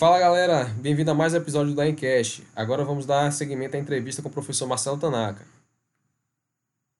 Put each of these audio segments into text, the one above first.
Fala galera, bem-vindo a mais um episódio da Encast. Agora vamos dar seguimento à entrevista com o professor Marcelo Tanaka.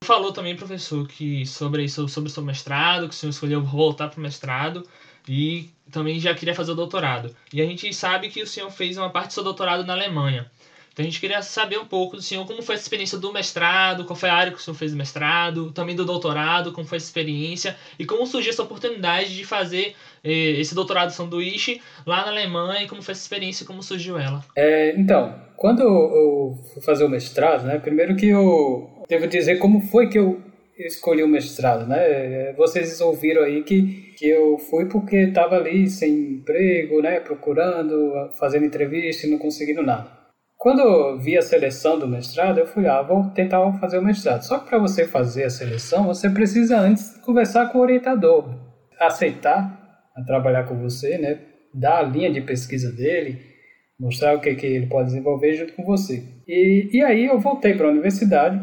Falou também, professor, que sobre, sobre o seu mestrado, que o senhor escolheu voltar para o mestrado e também já queria fazer o doutorado. E a gente sabe que o senhor fez uma parte do seu doutorado na Alemanha. Então a gente queria saber um pouco do senhor, como foi essa experiência do mestrado, qual foi a área que o senhor fez o mestrado, também do doutorado, como foi essa experiência e como surgiu essa oportunidade de fazer esse doutorado sanduíche lá na Alemanha e como foi essa experiência como surgiu ela. É, então, quando eu fui fazer o mestrado, né, primeiro que eu devo dizer como foi que eu escolhi o mestrado, né? Vocês ouviram aí que, que eu fui porque estava ali sem emprego, né? Procurando, fazendo entrevista e não conseguindo nada. Quando eu vi a seleção do mestrado, eu fui, ah, vou tentar fazer o mestrado. Só que para você fazer a seleção, você precisa antes conversar com o orientador, aceitar a trabalhar com você, né? Dar a linha de pesquisa dele, mostrar o que, que ele pode desenvolver junto com você. E, e aí eu voltei para a universidade,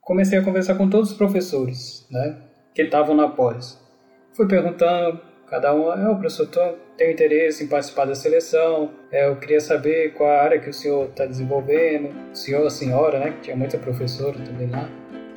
comecei a conversar com todos os professores, né? Que estavam na pós. Fui perguntando Cada um, é, o professor, tem interesse em participar da seleção, é, eu queria saber qual a área que o senhor está desenvolvendo, o senhor, a senhora, né, que tinha muita professora também lá.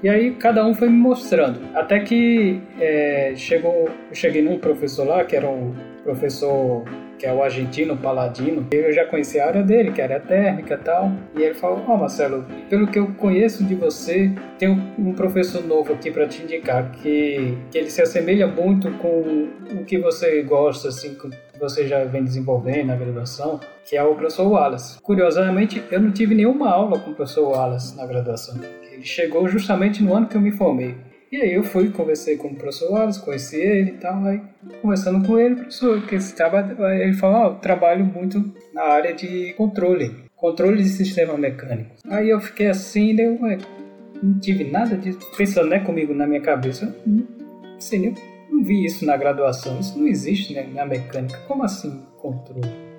E aí cada um foi me mostrando, até que é, chegou, eu cheguei num professor lá, que era um professor que é o argentino Paladino, eu já conhecia a área dele, que era térmica e tal, e ele falou, ó oh, Marcelo, pelo que eu conheço de você, tem um professor novo aqui para te indicar, que, que ele se assemelha muito com o que você gosta, assim, que você já vem desenvolvendo na graduação, que é o professor Wallace. Curiosamente, eu não tive nenhuma aula com o professor Wallace na graduação. Chegou justamente no ano que eu me formei. E aí eu fui, conversei com o professor Wallace, conheci ele e tal, aí conversando com ele, professor, que esse trabalho, ele falou, ah, eu trabalho muito na área de controle, controle de sistema mecânico. Aí eu fiquei assim, eu não tive nada disso, pensando né, comigo na minha cabeça, não sei não vi isso na graduação, isso não existe né, na mecânica, como assim controle?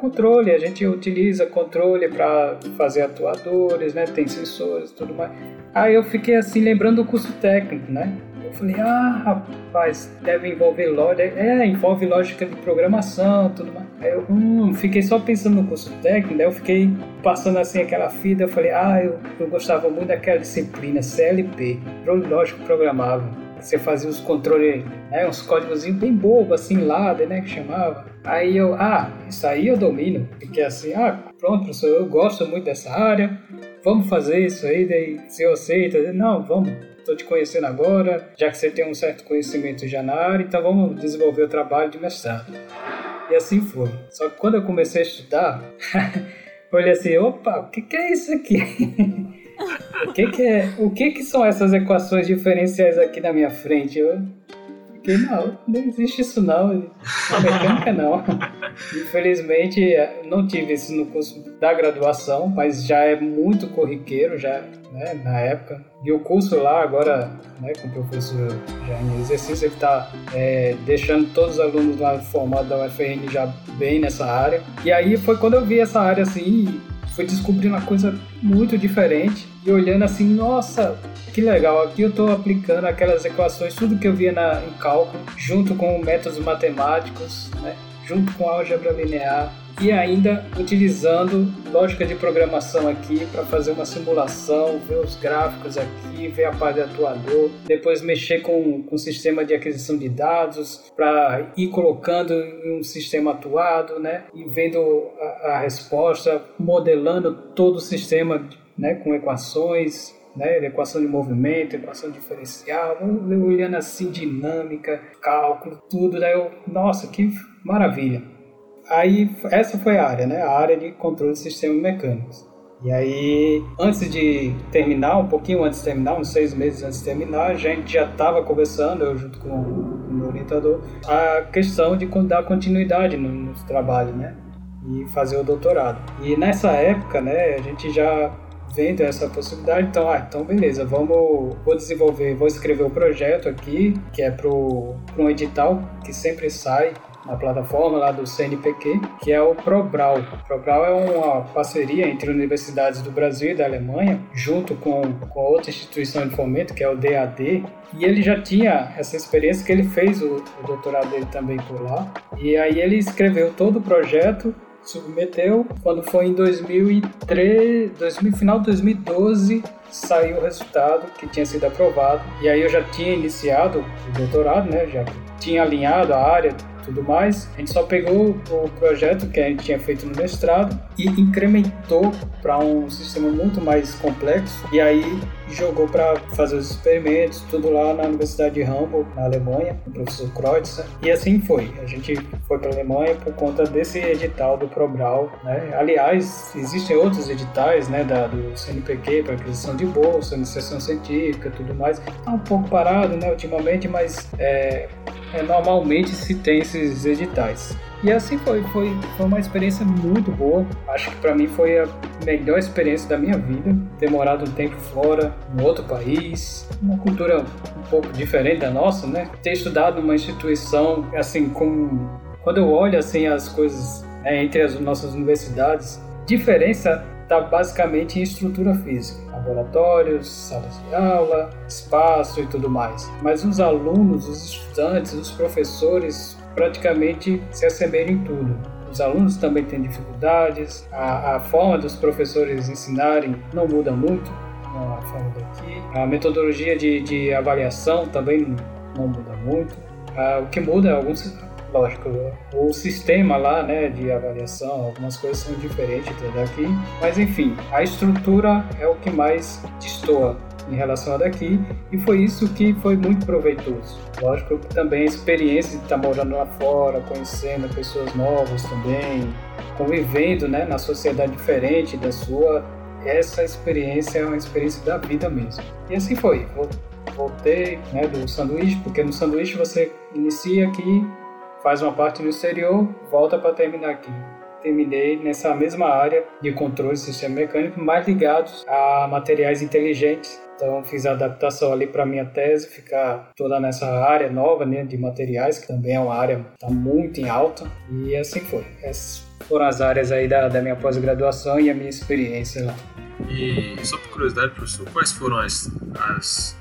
Controle, a gente utiliza controle para fazer atuadores, né? Tem sensores e tudo mais. Aí eu fiquei assim lembrando do curso técnico, né? Eu falei, ah, rapaz, deve envolver lógica. É, envolve lógica de programação, tudo mais. Aí eu hum, fiquei só pensando no curso técnico, daí eu fiquei passando assim aquela fita. Eu falei, ah, eu, eu gostava muito daquela disciplina CLP, lógico programável. Você fazia os controles, né, uns códigos bem bobos, assim, ladder, né, que chamava. Aí eu, ah, isso aí eu domino. Fiquei assim, ah, pronto, professor, eu gosto muito dessa área, vamos fazer isso aí, daí se eu aceito, não, vamos, estou te conhecendo agora, já que você tem um certo conhecimento já na área, então vamos desenvolver o trabalho de mestrado. E assim foi. Só que quando eu comecei a estudar, olhei assim, opa, o que, que é isso aqui? o que, que é? O que, que são essas equações diferenciais aqui na minha frente? Eu porque não, não existe isso não. A mecânica não. Infelizmente não tive isso no curso da graduação, mas já é muito corriqueiro já, né, na época. E o curso lá agora, né, com o professor já em exercício, ele está é, deixando todos os alunos lá formados da UFRN já bem nessa área. E aí foi quando eu vi essa área assim, fui descobrindo uma coisa muito diferente e olhando assim, nossa, que legal, aqui eu estou aplicando aquelas equações, tudo que eu via na, em cálculo, junto com métodos matemáticos, né? junto com álgebra linear e ainda utilizando lógica de programação aqui para fazer uma simulação, ver os gráficos aqui, ver a parte do atuador, depois mexer com, com o sistema de aquisição de dados para ir colocando em um sistema atuado, né? E vendo a, a resposta, modelando todo o sistema né, com equações, né, equação de movimento, equação diferencial, olhando assim dinâmica, cálculo, tudo, daí eu, nossa, que maravilha. Aí essa foi a área, né, a área de controle de sistemas mecânicos. E aí, antes de terminar, um pouquinho antes de terminar, uns seis meses antes de terminar, a gente já estava conversando, eu junto com o meu orientador, a questão de dar continuidade no, no trabalho, né? E fazer o doutorado. E nessa época, né, a gente já vendo essa possibilidade, então, ah, então beleza, vamos, vou desenvolver, vou escrever o projeto aqui, que é para um edital que sempre sai na plataforma lá do CNPq, que é o Probral. O Probral é uma parceria entre universidades do Brasil e da Alemanha, junto com, com outra instituição de fomento, que é o DAD, e ele já tinha essa experiência que ele fez o, o doutorado dele também por lá. E aí ele escreveu todo o projeto submeteu. Quando foi em 2003, 2000, final de 2012, saiu o resultado que tinha sido aprovado. E aí eu já tinha iniciado o doutorado, né? Já tinha alinhado a área, tudo mais. A gente só pegou o projeto que a gente tinha feito no mestrado e incrementou para um sistema muito mais complexo e aí jogou para fazer os experimentos, tudo lá na Universidade de Hamburg, na Alemanha, o professor Kreutzer. E assim foi. A gente foi para a Alemanha por conta desse edital do Probral. Né? Aliás, existem outros editais né, da, do CNPq para aquisição de bolsa, iniciação científica tudo mais. Está um pouco parado né, ultimamente, mas é, é, normalmente se tem esses editais. E assim foi, foi, foi uma experiência muito boa. Acho que para mim foi a melhor experiência da minha vida. Ter morado um tempo fora, em outro país, uma cultura um pouco diferente da nossa, né? Ter estudado numa instituição, assim, com... Quando eu olho, assim, as coisas né, entre as nossas universidades, diferença está basicamente em estrutura física, laboratórios, salas de aula, espaço e tudo mais. Mas os alunos, os estudantes, os professores praticamente se assemelham em tudo. Os alunos também têm dificuldades, a, a forma dos professores ensinarem não muda muito, a forma daqui. A metodologia de, de avaliação também não, não muda muito. o que muda é alguns, lógico, o sistema lá, né, de avaliação, algumas coisas são diferentes daqui, mas enfim, a estrutura é o que mais destoa em relação a daqui e foi isso que foi muito proveitoso. Lógico que também a experiência de estar morando lá fora, conhecendo pessoas novas também, convivendo né, na sociedade diferente da sua, essa experiência é uma experiência da vida mesmo. E assim foi. Voltei né, do sanduíche, porque no sanduíche você inicia aqui, faz uma parte no exterior, volta para terminar aqui terminei nessa mesma área de controle de sistema mecânico, mais ligados a materiais inteligentes, então fiz a adaptação ali para minha tese, ficar toda nessa área nova né, de materiais, que também é uma área que está muito em alta. E assim foi. Essas foram as áreas aí da, da minha pós-graduação e a minha experiência lá. E só por curiosidade, professor, quais foram as, as,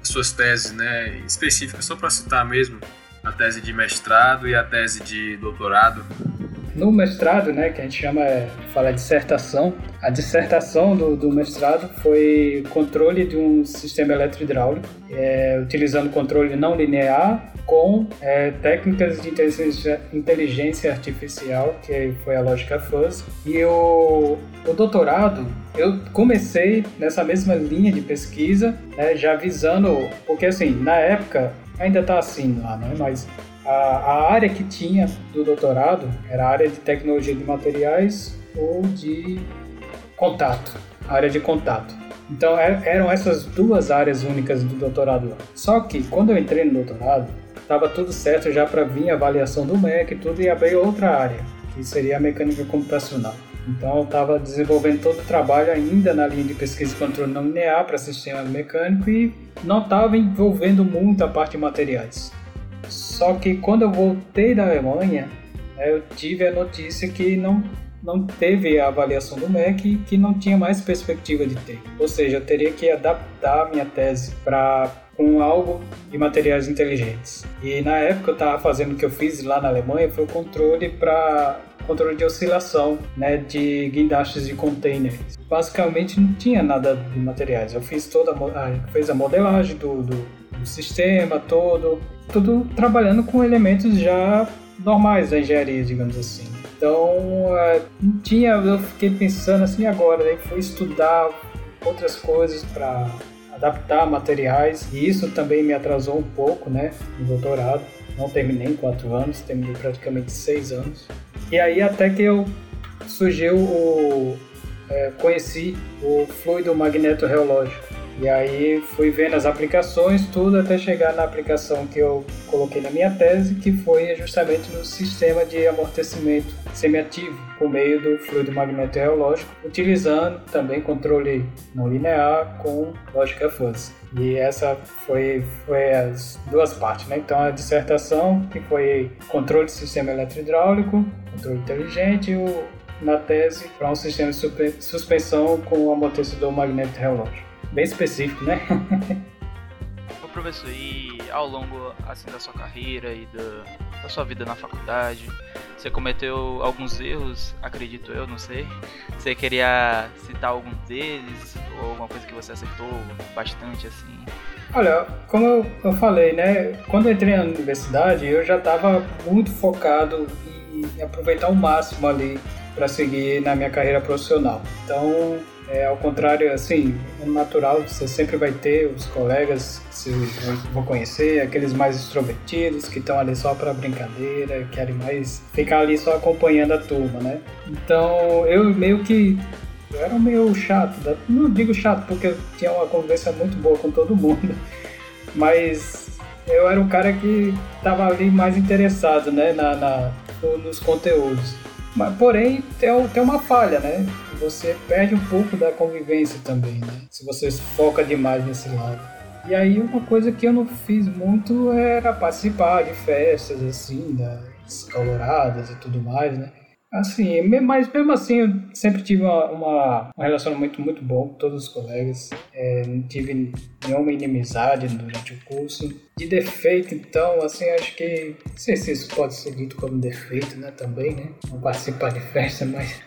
as suas teses né, específicas, só para citar mesmo, a tese de mestrado e a tese de doutorado no mestrado, né, que a gente chama, é, fala dissertação, a dissertação do, do mestrado foi controle de um sistema eletrohidráulico, é, utilizando controle não linear com é, técnicas de inteligência, inteligência, artificial, que foi a lógica fuzz. E o, o doutorado, eu comecei nessa mesma linha de pesquisa, né, já visando, porque assim, na época, ainda está assim lá, né, mas a, a área que tinha do doutorado era a área de tecnologia de materiais ou de contato, área de contato. Então é, eram essas duas áreas únicas do doutorado lá. Só que quando eu entrei no doutorado, estava tudo certo já para vir a avaliação do MEC e tudo e abrir outra área, que seria a mecânica computacional. Então eu estava desenvolvendo todo o trabalho ainda na linha de pesquisa e controle não linear para sistema mecânico e não estava envolvendo muito a parte de materiais. Só que quando eu voltei da Alemanha, né, eu tive a notícia que não, não teve a avaliação do MEC e que não tinha mais perspectiva de ter. Ou seja, eu teria que adaptar minha tese para com algo de materiais inteligentes. E na época eu estava fazendo o que eu fiz lá na Alemanha foi o controle para controle de oscilação, né, de guindastes de containers. Basicamente não tinha nada de materiais. Eu fiz toda a, fez a modelagem do, do, do sistema todo, tudo trabalhando com elementos já normais da engenharia, digamos assim. Então, é, não tinha, eu fiquei pensando assim agora, daí fui estudar outras coisas para adaptar materiais e isso também me atrasou um pouco, né, no doutorado. Não terminei quatro anos, terminei praticamente seis anos. E aí até que eu surgiu o é, conheci o fluido magneto reológico e aí fui vendo as aplicações, tudo até chegar na aplicação que eu coloquei na minha tese, que foi justamente no sistema de amortecimento semiativo, por meio do fluido magneto-reológico, utilizando também controle não linear com lógica fuzz. E essa foi, foi as duas partes, né? Então a dissertação, que foi controle de sistema eletrohidráulico, controle inteligente, e o, na tese para um sistema de suspensão com amortecedor magneto-reológico bem específico, né? professor, e ao longo assim da sua carreira e da, da sua vida na faculdade, você cometeu alguns erros, acredito eu, não sei. Você queria citar algum deles ou alguma coisa que você acertou bastante assim? Olha, como eu falei, né? Quando eu entrei na universidade, eu já estava muito focado em aproveitar o máximo ali para seguir na minha carreira profissional. Então, é, ao contrário, assim, é natural, você sempre vai ter os colegas que você vão conhecer, aqueles mais extrovertidos que estão ali só para brincadeira, querem mais ficar ali só acompanhando a turma, né? Então, eu meio que eu era meio chato, não digo chato porque eu tinha uma conversa muito boa com todo mundo, mas eu era o cara que estava ali mais interessado, né, na, na nos conteúdos. Mas, porém, tem, tem uma falha, né? Você perde um pouco da convivência também, né? Se você foca demais nesse lado. E aí uma coisa que eu não fiz muito era participar de festas, assim, das coloradas e tudo mais, né? Assim, mas mesmo assim eu sempre tive uma, uma, um relacionamento muito bom com todos os colegas. É, não tive nenhuma inimizade durante o curso. De defeito, então, assim, acho que. Não sei se isso pode ser dito como defeito, né? Também, né? Não participar de festa, mas.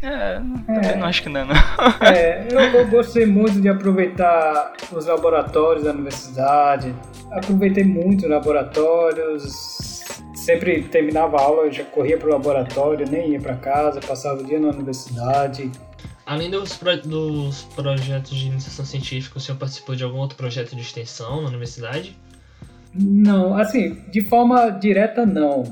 É, é não acho que não, não. É, eu, eu gostei muito de aproveitar os laboratórios da universidade. Aproveitei muito os laboratórios sempre terminava a aula, eu já corria para o laboratório, nem ia para casa, passava o dia na universidade. Além dos, pro, dos projetos de iniciação científica, o senhor participou de algum outro projeto de extensão na universidade? Não, assim, de forma direta não.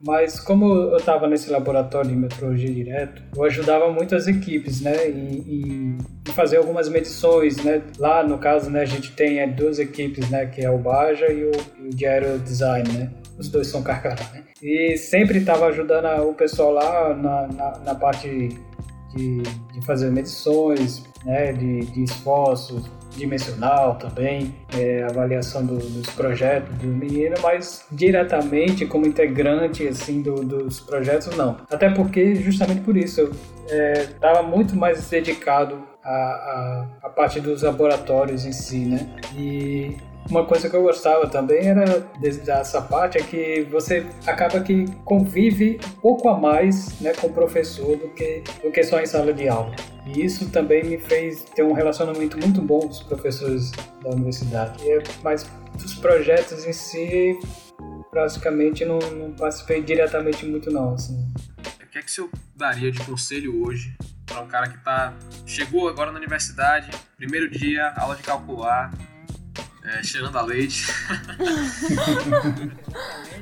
Mas como eu estava nesse laboratório de metrologia direto, eu ajudava muito as equipes, né, em, em, fazer algumas medições, né. Lá no caso, né, a gente tem é, duas equipes, né, que é o Baja e o, o de Aerodesign, né os dois são carcará, né? E sempre estava ajudando o pessoal lá na, na, na parte de, de, fazer medições, né, de, de esforços, dimensional também, é, avaliação do, dos projetos do menino, mas diretamente como integrante assim do, dos projetos não. Até porque justamente por isso eu estava é, muito mais dedicado à, parte dos laboratórios em si, né? E uma coisa que eu gostava também era dessa parte é que você acaba que convive um pouco a mais né, com o professor do que, do que só em sala de aula. E isso também me fez ter um relacionamento muito bom com os professores da universidade. E, mas dos projetos em si, praticamente não, não participei diretamente muito não. Assim. O que é que senhor daria de conselho hoje para um cara que tá, chegou agora na universidade, primeiro dia, aula de calcular, é, cheirando a leite.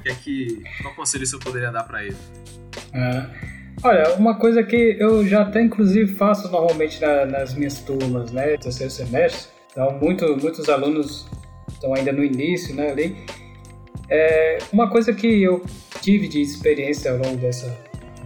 que é que, qual conselho você poderia dar para ele? É. Olha, uma coisa que eu já até inclusive faço normalmente na, nas minhas turmas, né, terceiro semestre, então muito, muitos alunos estão ainda no início, né, ali. É, uma coisa que eu tive de experiência ao longo dessa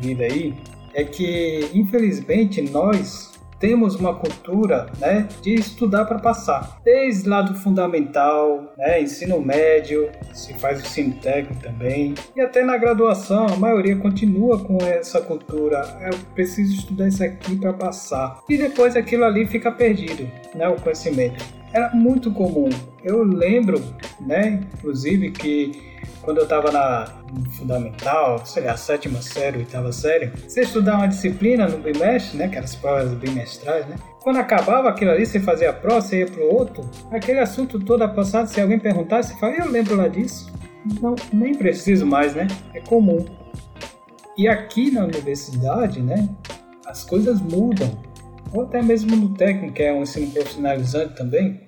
vida aí é que, infelizmente, nós temos uma cultura né, de estudar para passar. Desde lá do fundamental, né, ensino médio, se faz ensino técnico também, e até na graduação a maioria continua com essa cultura. Eu preciso estudar isso aqui para passar. E depois aquilo ali fica perdido, né, o conhecimento. Era muito comum. Eu lembro, né, inclusive que quando eu estava na fundamental, sei lá, sétima série, oitava série, você estudar uma disciplina no bimestre, né, que eram as provas bimestrais, né? Quando acabava aquilo ali, você fazia a prova, você ia pro outro, aquele assunto todo passado, se alguém perguntasse, você fala, eu lembro lá disso. Não, nem preciso mais, né? É comum. E aqui na universidade, né, as coisas mudam. Ou até mesmo no técnico, que é um ensino profissionalizante também,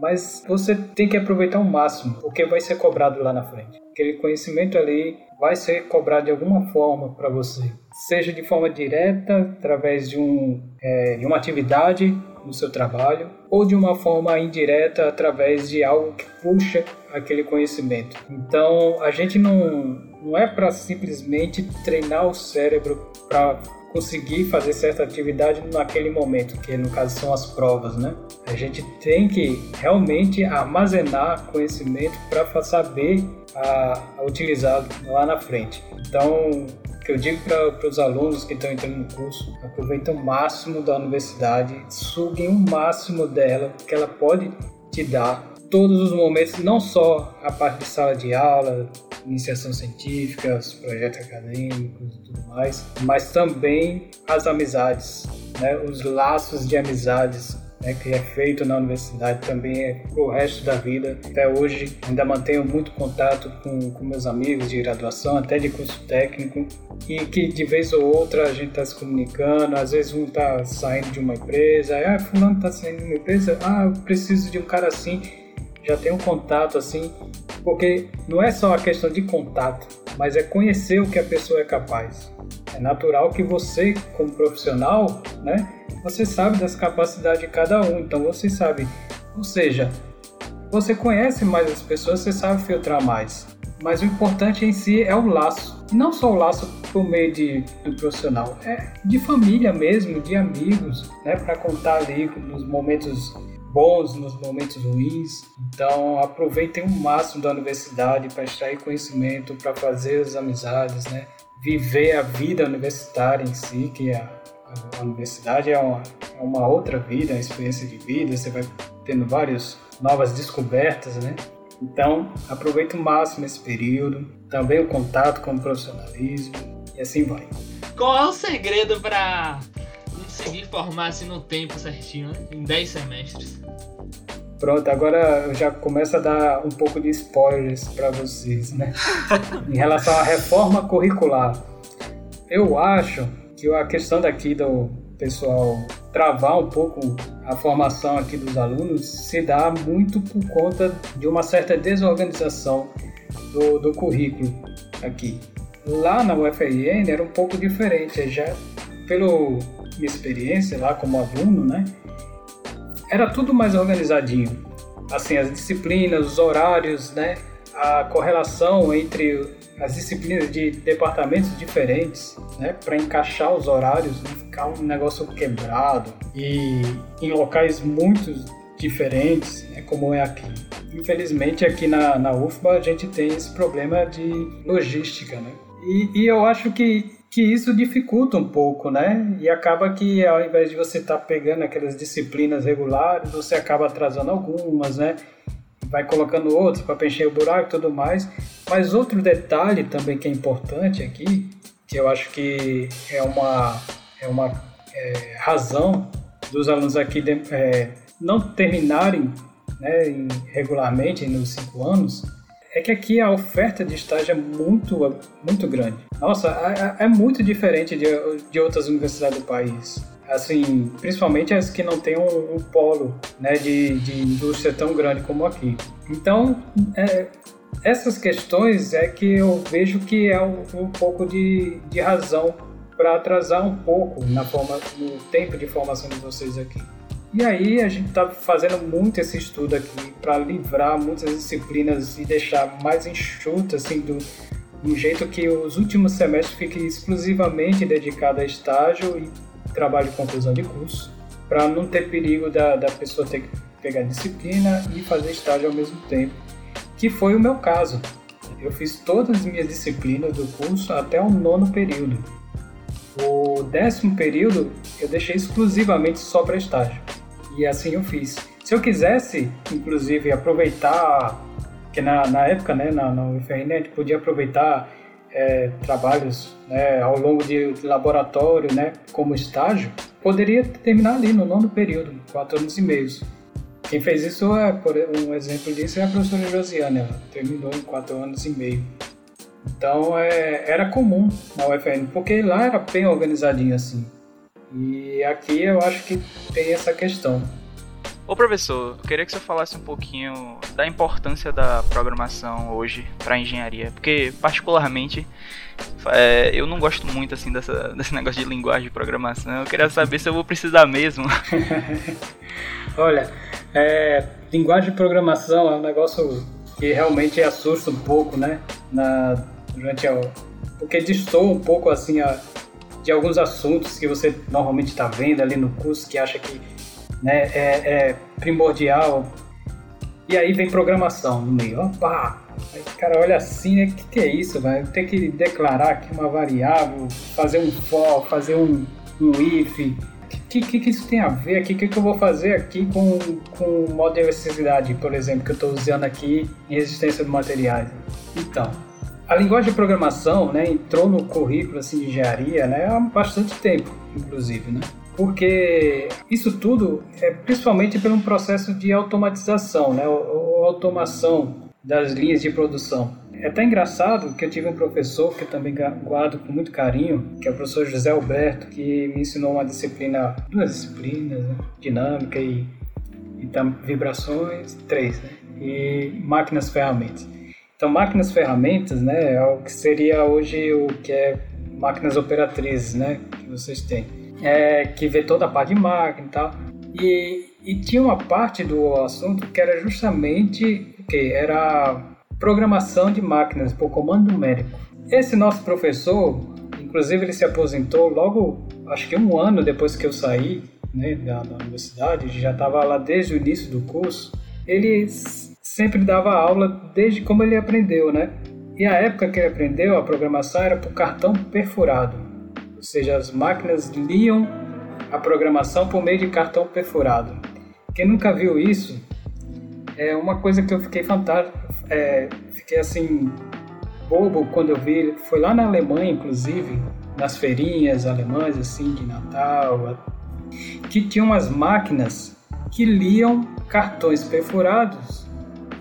mas você tem que aproveitar o máximo, porque vai ser cobrado lá na frente. Aquele conhecimento ali vai ser cobrado de alguma forma para você, seja de forma direta, através de, um, é, de uma atividade no seu trabalho, ou de uma forma indireta, através de algo que puxa aquele conhecimento. Então, a gente não, não é para simplesmente treinar o cérebro para conseguir fazer certa atividade naquele momento, que no caso são as provas, né? A gente tem que realmente armazenar conhecimento para saber a, a utilizar lá na frente. Então, eu digo para os alunos que estão entrando no curso, aproveitem o máximo da universidade, suguem o máximo dela que ela pode te dar todos os momentos, não só a parte de sala de aula, iniciação científica, os projetos acadêmicos e tudo mais, mas também as amizades, né? os laços de amizades né, que é feito na universidade também é para o resto da vida. Até hoje ainda mantenho muito contato com, com meus amigos de graduação, até de curso técnico, e que de vez ou outra a gente está se comunicando, às vezes um está saindo de uma empresa, ah, fulano está saindo de uma empresa, ah, eu preciso de um cara assim, já tenho um contato assim, porque não é só a questão de contato, mas é conhecer o que a pessoa é capaz. É natural que você, como profissional, né, você sabe das capacidades de cada um, então você sabe, ou seja, você conhece mais as pessoas, você sabe filtrar mais. Mas o importante em si é o laço. E não só o laço por meio de, do profissional, é de família mesmo, de amigos, né? Para contar ali nos momentos bons, nos momentos ruins. Então aproveitem o máximo da universidade para extrair conhecimento, para fazer as amizades, né? Viver a vida universitária em si, que é a universidade é uma, é uma outra vida, uma experiência de vida, você vai tendo várias novas descobertas, né? Então, aproveita o máximo esse período, também o contato com o profissionalismo e assim vai. Qual é o segredo para conseguir formar-se no tempo certinho, né? em 10 semestres? Pronto, agora eu já começo a dar um pouco de spoilers para vocês, né? em relação à reforma curricular. Eu acho que a questão daqui do pessoal travar um pouco a formação aqui dos alunos se dá muito por conta de uma certa desorganização do, do currículo aqui. Lá na UFRN era um pouco diferente, já pela minha experiência lá como aluno, né? Era tudo mais organizadinho. Assim, as disciplinas, os horários, né? A correlação entre as disciplinas de departamentos diferentes, né, para encaixar os horários, não ficar um negócio quebrado e em locais muito diferentes, né, como é aqui. Infelizmente, aqui na, na UFBA a gente tem esse problema de logística, né? E, e eu acho que, que isso dificulta um pouco, né? E acaba que ao invés de você estar tá pegando aquelas disciplinas regulares, você acaba atrasando algumas, né? vai colocando outros para preencher o buraco e tudo mais. Mas outro detalhe também que é importante aqui, que eu acho que é uma, é uma é, razão dos alunos aqui de, é, não terminarem né, regularmente nos cinco anos, é que aqui a oferta de estágio é muito, muito grande. Nossa, é, é muito diferente de, de outras universidades do país assim, principalmente as que não têm um, um polo né, de, de indústria tão grande como aqui. Então, é, essas questões é que eu vejo que é um, um pouco de, de razão para atrasar um pouco na forma, no tempo de formação de vocês aqui. E aí a gente está fazendo muito esse estudo aqui para livrar muitas disciplinas e deixar mais enxuto assim do, do jeito que os últimos semestres fiquem exclusivamente dedicados a estágio e trabalho de conclusão de curso, para não ter perigo da, da pessoa ter que pegar disciplina e fazer estágio ao mesmo tempo, que foi o meu caso. Eu fiz todas as minhas disciplinas do curso até o nono período. O décimo período eu deixei exclusivamente só para estágio. E assim eu fiz. Se eu quisesse, inclusive, aproveitar, que na, na época, né, na, UFRN, a gente podia aproveitar é, trabalhos né, ao longo de laboratório, né, como estágio, poderia terminar ali no nono período, quatro anos e meio. Quem fez isso, é, por um exemplo disso, é a professora Josiane, ela terminou em quatro anos e meio. Então é, era comum na UFN, porque lá era bem organizadinho assim. E aqui eu acho que tem essa questão. Ô professor, eu queria que você falasse um pouquinho da importância da programação hoje para engenharia, porque particularmente é, eu não gosto muito assim dessa, desse negócio de linguagem de programação. Eu queria saber se eu vou precisar mesmo. Olha, é, linguagem de programação é um negócio que realmente assusta um pouco, né? Na, durante a, porque distou um pouco assim a, de alguns assuntos que você normalmente está vendo ali no curso que acha que né, é, é primordial. E aí vem programação no meio. Opa! Aí, cara, olha assim, né? O que, que é isso, vai? Ter que declarar aqui uma variável, fazer um for, fazer um, um if. que, que, que isso tem a ver aqui? O que, que eu vou fazer aqui com, com modo de eletricidade, por exemplo, que eu estou usando aqui em resistência de materiais? Então, a linguagem de programação né, entrou no currículo assim, de engenharia né, há bastante tempo, inclusive, né? porque isso tudo é principalmente pelo processo de automatização, né, ou automação das linhas de produção. É até engraçado que eu tive um professor que eu também guardo com muito carinho, que é o professor José Alberto, que me ensinou uma disciplina, duas disciplinas, né? dinâmica e, e vibrações, três, né? e máquinas ferramentas. Então, máquinas ferramentas, né, é o que seria hoje o que é máquinas operatrizes, né, que vocês têm, é, que vê toda a parte de máquina e tal. E, e tinha uma parte do assunto que era justamente o que era programação de máquinas por comando numérico. Esse nosso professor, inclusive ele se aposentou logo, acho que um ano depois que eu saí né, da, da universidade, já estava lá desde o início do curso. Ele sempre dava aula desde como ele aprendeu, né? E a época que ele aprendeu a programação era por cartão perfurado, ou seja, as máquinas liam a programação por meio de cartão perfurado. Quem nunca viu isso, é uma coisa que eu fiquei fantástico, é, fiquei assim bobo quando eu vi, foi lá na Alemanha inclusive, nas feirinhas alemãs assim de Natal, que tinha umas máquinas que liam cartões perfurados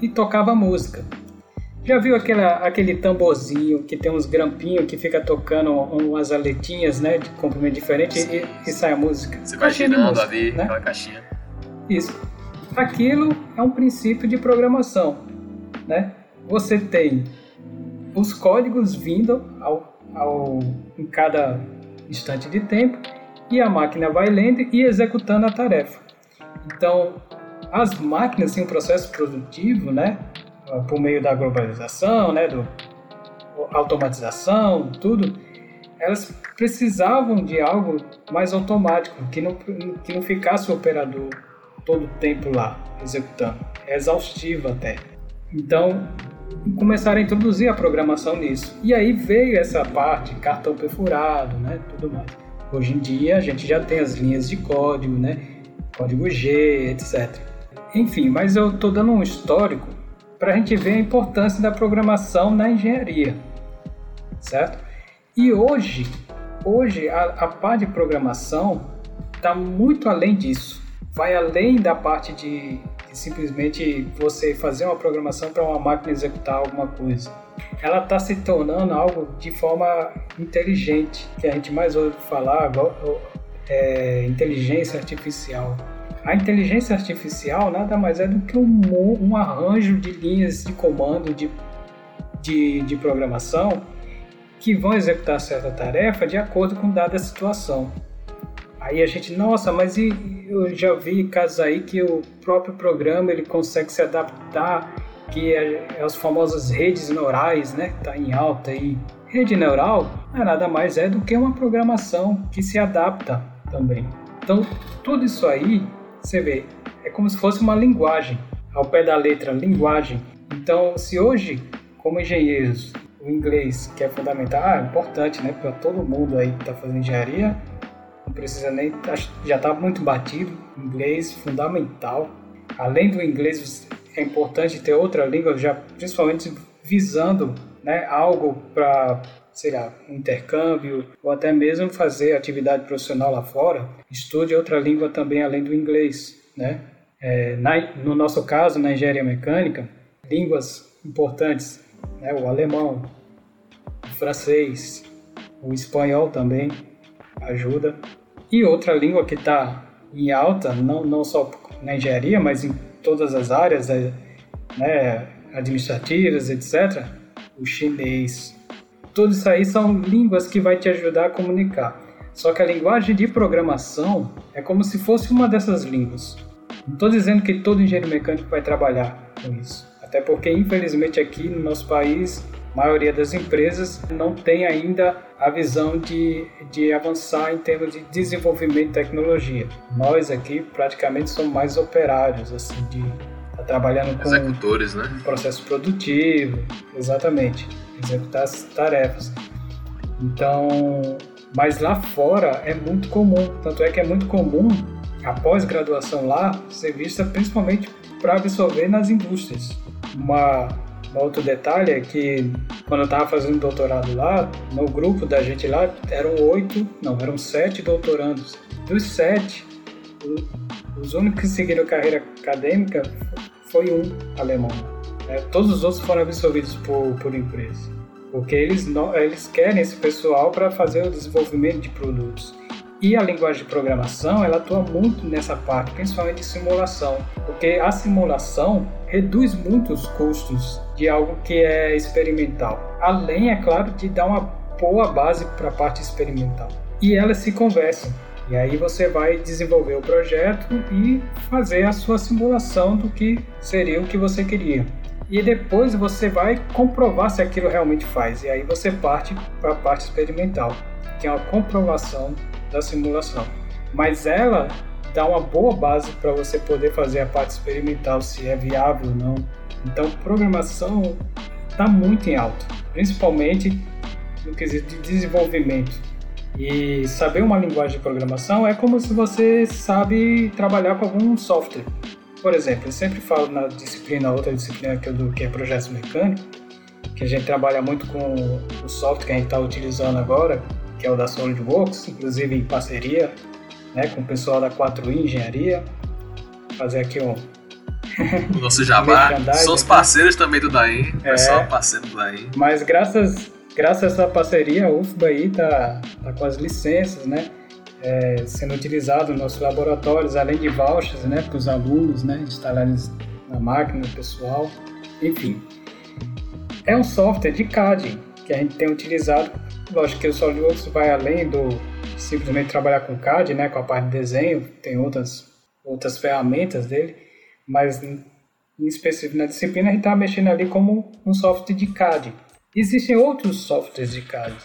e tocava música. Já viu aquela, aquele tamborzinho que tem uns grampinhos que fica tocando umas aletinhas, né, de comprimento diferente e, e, sai a música? Você vai girando ali, né? aquela caixinha. Isso. Aquilo é um princípio de programação, né? Você tem os códigos vindo ao, ao, em cada instante de tempo e a máquina vai lendo e executando a tarefa. Então, as máquinas em um processo produtivo, né, por meio da globalização, né, do automatização, tudo, elas precisavam de algo mais automático, que não, que não ficasse o operador todo o tempo lá executando. É exaustivo até. Então, começaram a introduzir a programação nisso. E aí veio essa parte, cartão perfurado, né, tudo mais. Hoje em dia a gente já tem as linhas de código, né, código G, etc. Enfim, mas eu estou dando um histórico para a gente ver a importância da programação na engenharia, certo? E hoje, hoje a, a parte de programação está muito além disso vai além da parte de, de simplesmente você fazer uma programação para uma máquina executar alguma coisa. Ela está se tornando algo de forma inteligente, que a gente mais ouve falar é inteligência artificial. A inteligência artificial nada mais é do que um, um arranjo de linhas de comando de, de, de programação que vão executar certa tarefa de acordo com dada situação. Aí a gente, nossa, mas e, eu já vi casos aí que o próprio programa ele consegue se adaptar, que é, é as famosas redes neurais, né? Tá em alta aí. Rede neural é nada mais é do que uma programação que se adapta também. Então, tudo isso aí, você vê, é como se fosse uma linguagem, ao pé da letra, linguagem. Então, se hoje, como engenheiros, o inglês, que é fundamental, ah, é importante, né, para todo mundo aí que está fazendo engenharia, não precisa nem. Já está muito batido. Inglês fundamental. Além do inglês, é importante ter outra língua, já principalmente visando né, algo para, sei lá, um intercâmbio ou até mesmo fazer atividade profissional lá fora. Estude outra língua também além do inglês, né? É, na, no nosso caso, na engenharia mecânica, línguas importantes, né, o alemão, o francês, o espanhol também ajuda. E outra língua que está em alta, não, não só na engenharia, mas em todas as áreas é, né, administrativas, etc., o chinês. Tudo isso aí são línguas que vai te ajudar a comunicar. Só que a linguagem de programação é como se fosse uma dessas línguas. Não estou dizendo que todo engenheiro mecânico vai trabalhar com isso. Até porque, infelizmente, aqui no nosso país, a maioria das empresas não tem ainda a visão de, de avançar em termos de desenvolvimento de tecnologia. Nós aqui praticamente somos mais operários, assim, de tá trabalhando com executores, né? Um processo produtivo, exatamente, executar as tarefas. Então, Mas lá fora é muito comum, tanto é que é muito comum a pós-graduação lá ser vista principalmente para absorver nas indústrias. Uma, um outro detalhe é que quando eu estava fazendo doutorado lá, no grupo da gente lá eram oito, não, eram sete doutorandos. Dos sete, os únicos que seguiram carreira acadêmica foi um alemão. Né? Todos os outros foram absorvidos por, por empresas. Porque eles, não, eles querem esse pessoal para fazer o desenvolvimento de produtos. E a linguagem de programação, ela atua muito nessa parte, principalmente de simulação, porque a simulação reduz muito os custos de algo que é experimental. Além, é claro, de dar uma boa base para a parte experimental. E elas se conversam. E aí você vai desenvolver o projeto e fazer a sua simulação do que seria o que você queria. E depois você vai comprovar se aquilo realmente faz. E aí você parte para a parte experimental, que é uma comprovação da simulação. Mas ela dá uma boa base para você poder fazer a parte experimental, se é viável ou não. Então, programação está muito em alta, principalmente no quesito de desenvolvimento. E saber uma linguagem de programação é como se você sabe trabalhar com algum software. Por exemplo, eu sempre falo na disciplina, outra disciplina que eu dou, que é projetos mecânicos, que a gente trabalha muito com o software que a gente está utilizando agora, que é o da SolidWorks, inclusive em parceria né, com o pessoal da 4i Engenharia. Fazer aqui um. O nosso jabá. São os parceiros também do Daim, é, pessoal parceiro do Daim. Mas graças graças a essa parceria, a UFBA aí tá, tá com as licenças, né? É, sendo utilizado nos nossos laboratórios, além de vouchers, né, para os alunos, né, instalarem na máquina, pessoal, enfim. É um software de CAD que a gente tem utilizado. Lógico que o SolidWorks vai além do simplesmente trabalhar com CAD, né, com a parte de desenho, tem outras outras ferramentas dele, mas em específico na disciplina a gente está mexendo ali como um software de CAD Existem outros softwares de CAD.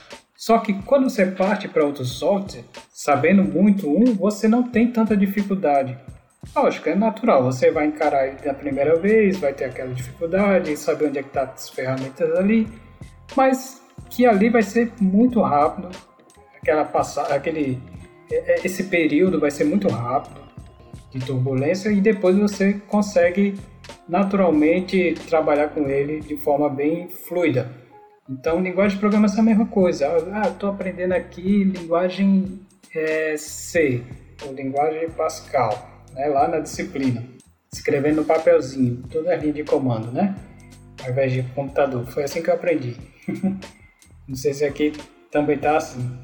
Só que quando você parte para outro software, sabendo muito um, você não tem tanta dificuldade. Lógico, é natural, você vai encarar ele da primeira vez, vai ter aquela dificuldade, saber onde é que tá as ferramentas ali, mas que ali vai ser muito rápido, aquela passada, aquele é, é, esse período vai ser muito rápido de turbulência e depois você consegue naturalmente trabalhar com ele de forma bem fluida. Então, linguagem de programação é a mesma coisa. Ah, estou aprendendo aqui linguagem é, C, ou linguagem Pascal, né, lá na disciplina. Escrevendo no papelzinho, toda a linha de comando, né? Ao invés de computador. Foi assim que eu aprendi. Não sei se aqui também está assim.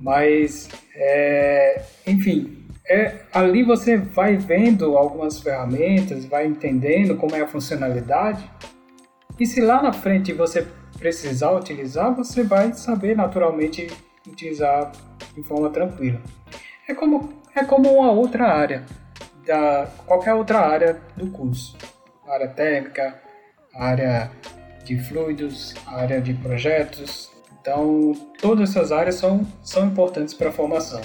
Mas, é, enfim, é, ali você vai vendo algumas ferramentas, vai entendendo como é a funcionalidade. E se lá na frente você precisar utilizar, você vai saber naturalmente utilizar de forma tranquila. É como, é como uma outra área, da qualquer outra área do curso. Área técnica, área de fluidos, área de projetos. Então, todas essas áreas são, são importantes para a formação.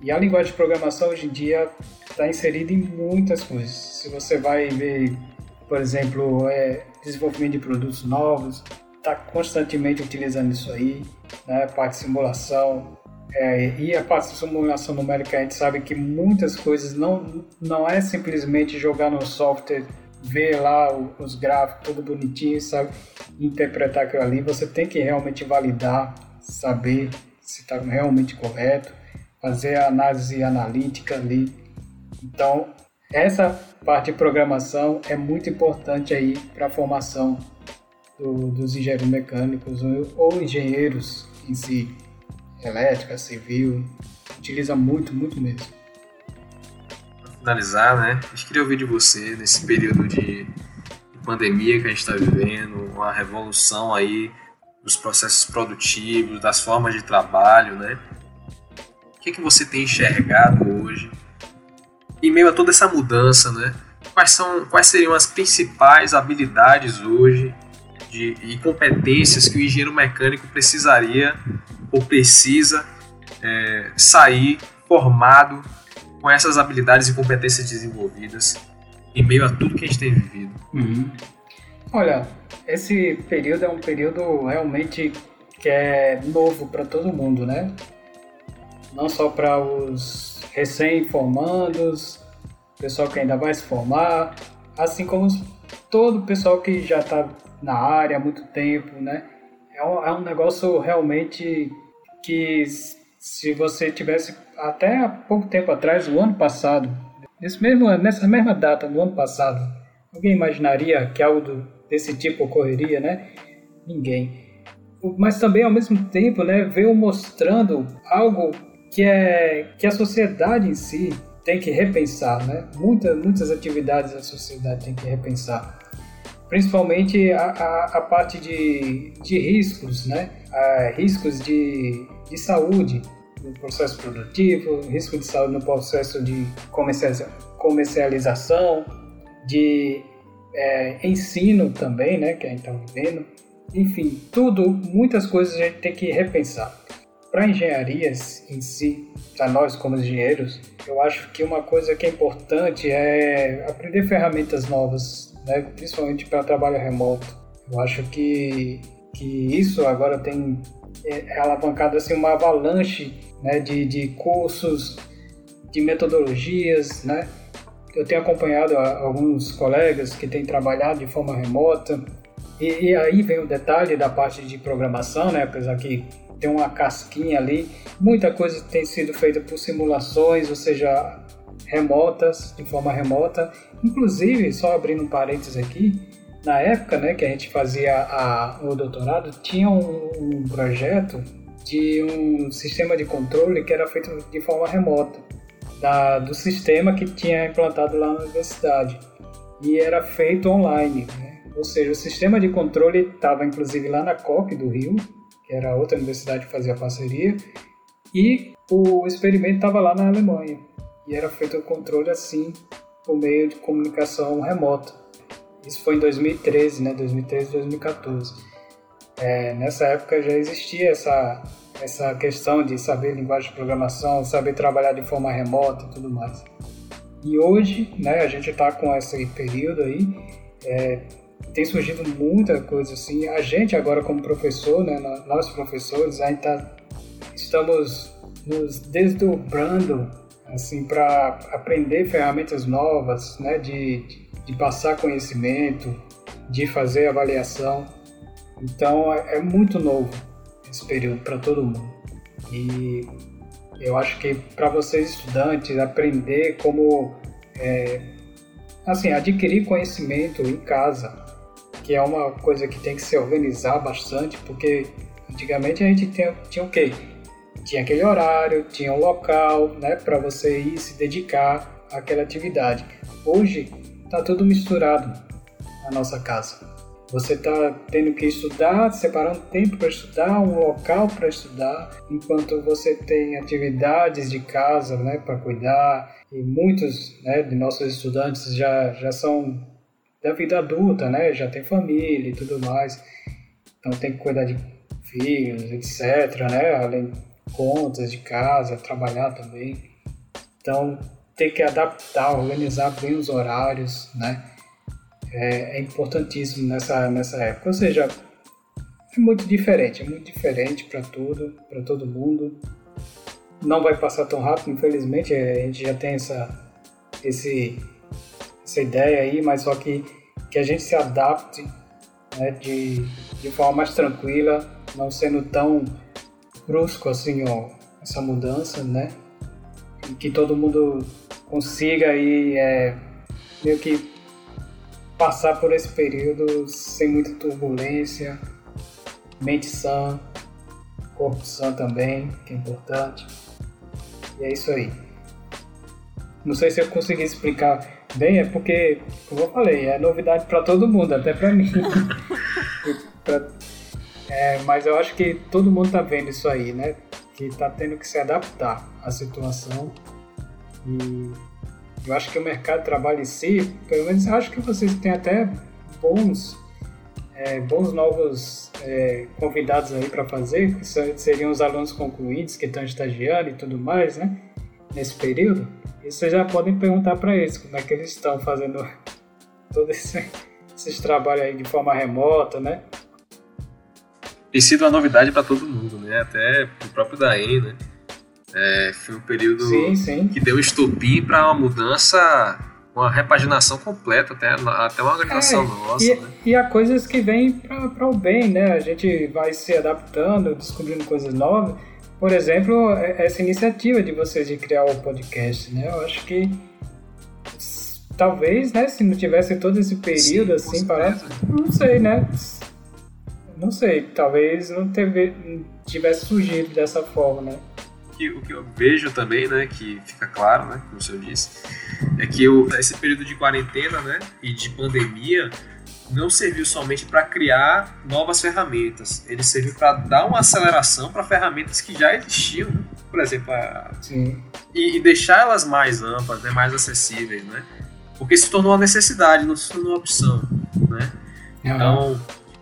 E a linguagem de programação hoje em dia está inserida em muitas coisas. Se você vai ver, por exemplo, é, desenvolvimento de produtos novos, está constantemente utilizando isso aí, né? Parte de simulação. É, e a parte de simulação numérica, a gente sabe que muitas coisas não, não é simplesmente jogar no software, ver lá os gráficos, tudo bonitinho, sabe? Interpretar aquilo ali. Você tem que realmente validar, saber se está realmente correto, fazer a análise analítica ali. Então, essa parte de programação é muito importante aí para a formação do, dos engenheiros mecânicos ou, engenheiros em si, elétrica, civil, utiliza muito, muito mesmo. Para finalizar, né, gente queria ouvir de você nesse período de pandemia que a gente está vivendo, uma revolução aí dos processos produtivos, das formas de trabalho, né? O que, é que você tem enxergado hoje em meio a toda essa mudança, né? Quais, são, quais seriam as principais habilidades hoje de, e competências que o engenheiro mecânico precisaria ou precisa é, sair formado com essas habilidades e competências desenvolvidas em meio a tudo que a gente tem vivido. Uhum. Olha, esse período é um período realmente que é novo para todo mundo, né? não só para os recém-formandos, pessoal que ainda vai se formar, assim como todo o pessoal que já está na área há muito tempo, né? É um, é um negócio realmente que se você tivesse até há pouco tempo atrás, o ano passado, nesse mesmo, nessa mesma data do ano passado, alguém imaginaria que algo desse tipo ocorreria, né? Ninguém. Mas também ao mesmo tempo, né, veio mostrando algo que é que a sociedade em si tem que repensar, né? Muitas muitas atividades a sociedade tem que repensar principalmente a, a, a, parte de, de riscos, né? Riscos de, de saúde no processo produtivo, risco de saúde no processo de comercialização, de é, ensino também, né? Que a gente está vivendo. Enfim, tudo, muitas coisas a gente tem que repensar. Para engenharias em si, para nós como engenheiros, eu acho que uma coisa que é importante é aprender ferramentas novas, né? principalmente para trabalho remoto. Eu acho que, que isso agora tem é, alavancado assim, uma avalanche né? de, de cursos, de metodologias. Né? Eu tenho acompanhado alguns colegas que têm trabalhado de forma remota, e, e aí vem o detalhe da parte de programação, né? apesar que tem uma casquinha ali. Muita coisa tem sido feita por simulações, ou seja, remotas, de forma remota. Inclusive, só abrindo um parênteses aqui, na época né, que a gente fazia a, o doutorado, tinha um, um projeto de um sistema de controle que era feito de forma remota, da, do sistema que tinha implantado lá na universidade. E era feito online, né? ou seja, o sistema de controle estava inclusive lá na COP do Rio, que era outra universidade que fazia parceria, e o experimento estava lá na Alemanha. E era feito o controle assim, por meio de comunicação remota. Isso foi em 2013, né? 2013, 2014. É, nessa época já existia essa, essa questão de saber linguagem de programação, saber trabalhar de forma remota e tudo mais. E hoje, né, a gente está com esse período aí, é, tem surgido muita coisa assim. A gente agora como professor, né, nós professores, ainda tá, estamos nos desdobrando assim para aprender ferramentas novas, né, de, de passar conhecimento, de fazer avaliação. Então é, é muito novo esse período para todo mundo. E eu acho que para vocês estudantes aprender como é, assim adquirir conhecimento em casa que é uma coisa que tem que se organizar bastante, porque antigamente a gente tinha, tinha o quê? Tinha aquele horário, tinha um local, né, para você ir se dedicar àquela atividade. Hoje tá tudo misturado na nossa casa. Você está tendo que estudar, separar um tempo para estudar, um local para estudar, enquanto você tem atividades de casa né, para cuidar. E muitos né, de nossos estudantes já, já são da vida adulta, né? Já tem família e tudo mais. Então tem que cuidar de filhos, etc, né? Além contas de casa, trabalhar também. Então tem que adaptar, organizar bem os horários, né? É, é importantíssimo nessa, nessa época. Ou seja, é muito diferente, é muito diferente para tudo, para todo mundo. Não vai passar tão rápido, infelizmente, a gente já tem essa, esse, essa ideia aí, mas só que que a gente se adapte né, de, de forma mais tranquila, não sendo tão brusco assim ó, essa mudança, né? E que todo mundo consiga aí é, meio que passar por esse período sem muita turbulência, mente sã, corpo sã também, que é importante. E é isso aí. Não sei se eu consegui explicar bem, é porque, como eu falei, é novidade para todo mundo, até para mim. é, mas eu acho que todo mundo tá vendo isso aí, né? Que tá tendo que se adaptar à situação. E eu acho que o mercado de trabalho em si, pelo menos eu acho que vocês têm até bons, é, bons novos é, convidados aí para fazer, que seriam os alunos concluídos que estão estagiando e tudo mais, né? Nesse período. E vocês já podem perguntar para eles como é que eles estão fazendo todos esse, esses trabalhos aí de forma remota, né? Tem sido uma novidade para todo mundo, né? Até o próprio Daen, né? É, foi um período Sim, sim. que deu estopim para uma mudança, uma repaginação completa, até, até uma organização É, nossa. E, né? e há coisas que vêm para o bem, né? A gente vai se adaptando, descobrindo coisas novas. Por exemplo, é- essa iniciativa de vocês de criar o podcast, né? Eu acho que talvez, né, se não tivesse todo esse período Sim, assim certeza. não sei, né? Não sei, talvez não teve, tivesse surgido dessa forma, né? que, o que eu vejo também, né, que fica claro, né, como o senhor disse, é que eu, esse período de quarentena, né, e de pandemia não serviu somente para criar novas ferramentas, ele serviu para dar uma aceleração para ferramentas que já existiam, né? por exemplo, a, e, e deixar elas mais amplas, né, mais acessíveis, né, porque se tornou uma necessidade, não se tornou uma opção, né. Então,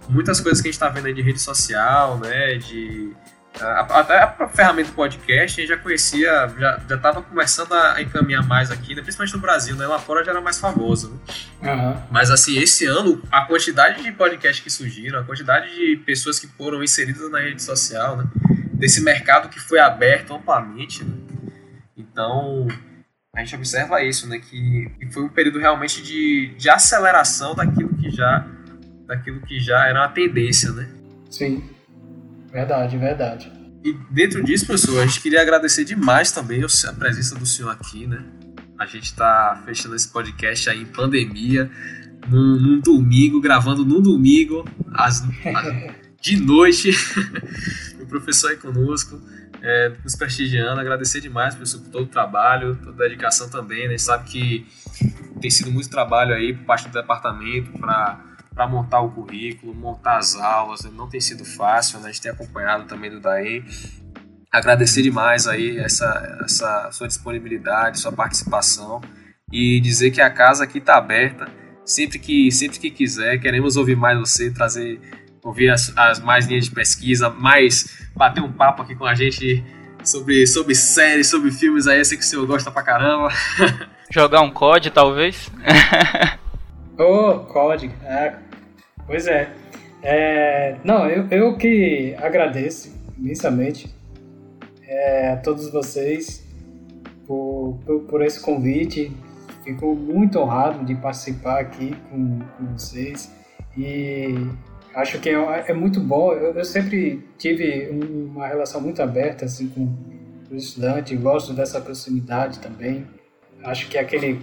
muitas coisas que a gente está vendo aí de rede social, né, de até a ferramenta podcast, a gente já conhecia, já já estava começando a encaminhar mais aqui, né, principalmente no Brasil, né, lá fora já era mais famoso. Né? Aham. Mas assim, esse ano, a quantidade de podcasts que surgiram, a quantidade de pessoas que foram inseridas na rede social, né, desse mercado que foi aberto amplamente, né? então a gente observa isso, né, que, que foi um período realmente de, de aceleração daquilo que já daquilo que já era uma tendência, né? Sim. Verdade, verdade. E dentro disso, professor, a gente queria agradecer demais também a presença do senhor aqui, né? A gente está fechando esse podcast aí em pandemia, num, num domingo, gravando num domingo, às, de noite. o professor aí conosco, é, nos prestigiando. Agradecer demais, professor, por todo o trabalho, toda a dedicação também. Né? A gente sabe que tem sido muito trabalho aí por parte do departamento para para montar o currículo, montar as aulas, né? não tem sido fácil, né? a gente tem acompanhado também do DAE. Agradecer demais aí essa, essa sua disponibilidade, sua participação e dizer que a casa aqui está aberta. Sempre que, sempre que quiser, queremos ouvir mais você, trazer, ouvir as, as mais linhas de pesquisa, mais bater um papo aqui com a gente sobre, sobre séries, sobre filmes aí, eu sei que o senhor gosta pra caramba. Jogar um COD, talvez? Ô, código. É, pois é. É, não, eu, eu que agradeço imensamente é, a todos vocês por, por, por esse convite. Fico muito honrado de participar aqui com, com vocês e acho que é, é muito bom. Eu, eu sempre tive um- uma relação muito aberta assim, com o estudante, gosto dessa proximidade também. Acho que aquele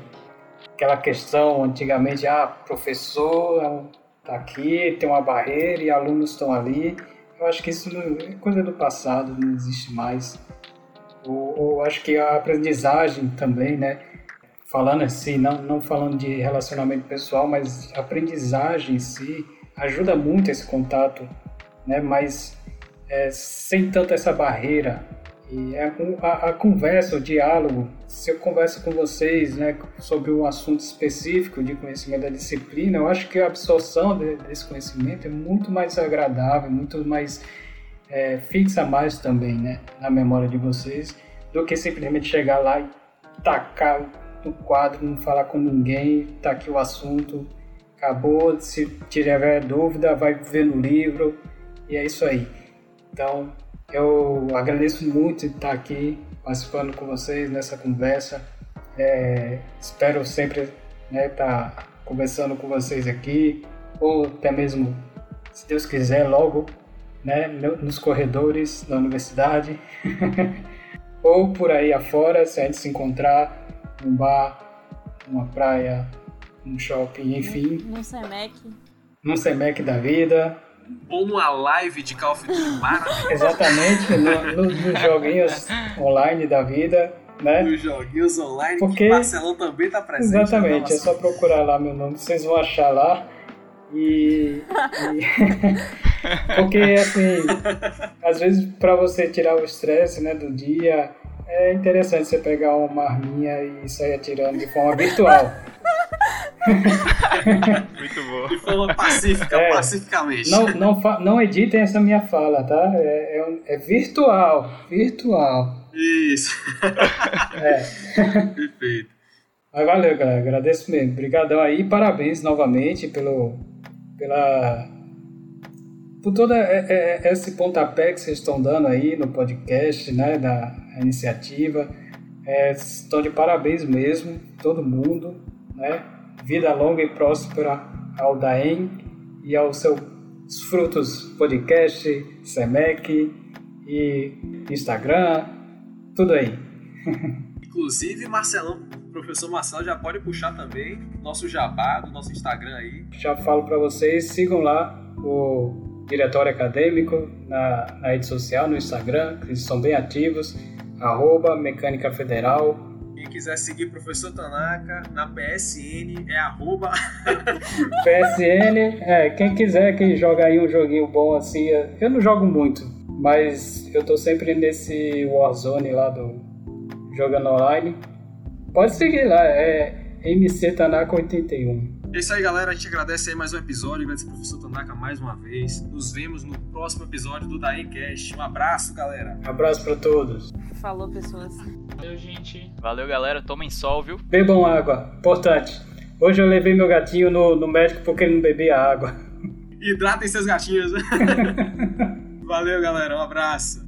aquela questão antigamente, ah, professor está aqui, tem uma barreira e alunos estão ali. Eu acho que isso é coisa do passado, não existe mais. Ou, ou acho que a aprendizagem também, né? Falando assim, não, não falando de relacionamento pessoal, mas aprendizagem em si ajuda muito esse contato, né? Mas é, sem tanto essa barreira. E é a, a conversa, o diálogo, se eu converso com vocês né, sobre um assunto específico de conhecimento da disciplina, eu acho que a absorção de- desse conhecimento é muito mais agradável, muito mais é, fixa mais também né, na memória de vocês, do que simplesmente chegar lá e tacar no quadro, não falar com ninguém, tá aqui o assunto, acabou, se tiver dúvida, vai ver no livro, e é isso aí. Então, eu agradeço muito de estar aqui participando com vocês nessa conversa. É, espero sempre né, estar conversando com vocês aqui, ou até mesmo, se Deus quiser, logo né, no- nos corredores da universidade, ou por aí afora, se a gente se encontrar num bar, numa praia, num shopping, enfim, Num Semec. num Semec da vida, Ou numa live de Call of Duty maravilhosa, Exatamente, no- no- nos joguinhos online da vida, né? nos joguinhos online, Porque- que Marcelão também tá presente. Exatamente, é só procurar lá meu nome, vocês vão achar lá. E. e- Porque, assim, às vezes para você tirar o estresse né, do dia, é interessante você pegar uma arminha e sair atirando de forma virtual. Muito bom. De forma pacífica, É. pacificamente. Não, não, não editem essa minha fala, tá? É, é, um- é virtual, virtual. Isso, É. perfeito. Mas valeu, galera. Agradeço mesmo. Obrigadão aí. Parabéns novamente pelo, pela, por todo esse pontapé que vocês estão dando aí no podcast, né, da iniciativa. É, estão de parabéns mesmo, todo mundo, né? Vida longa e próspera ao Daem e aos seus frutos podcast, Semec e Instagram, tudo aí. Inclusive, Marcelão, professor Marcelo já pode puxar também nosso jabá do nosso Instagram aí. Já falo para vocês, sigam lá o Diretório Acadêmico na, na rede social, no Instagram, eles são bem ativos, arroba Mecânica Federal. Quem quiser seguir professor Tanaka na PSN é arroba. PSN, é, quem quiser que joga aí um joguinho bom assim, eu não jogo muito, mas eu tô sempre nesse Warzone lá do jogando online. Pode seguir lá, é MC Tanaka 81. É isso aí, galera. A gente agradece aí mais um episódio. Agradece ao professor Tanaka mais uma vez. Nos vemos no próximo episódio do Daencast. Um abraço, galera. Um abraço para todos. Falou, pessoas. Valeu, gente. Valeu, galera. Tomem sol, viu? Bebam água. Importante. Hoje eu levei meu gatinho no, no médico porque ele não bebia água. Hidratem seus gatinhos. Valeu, galera. Um abraço.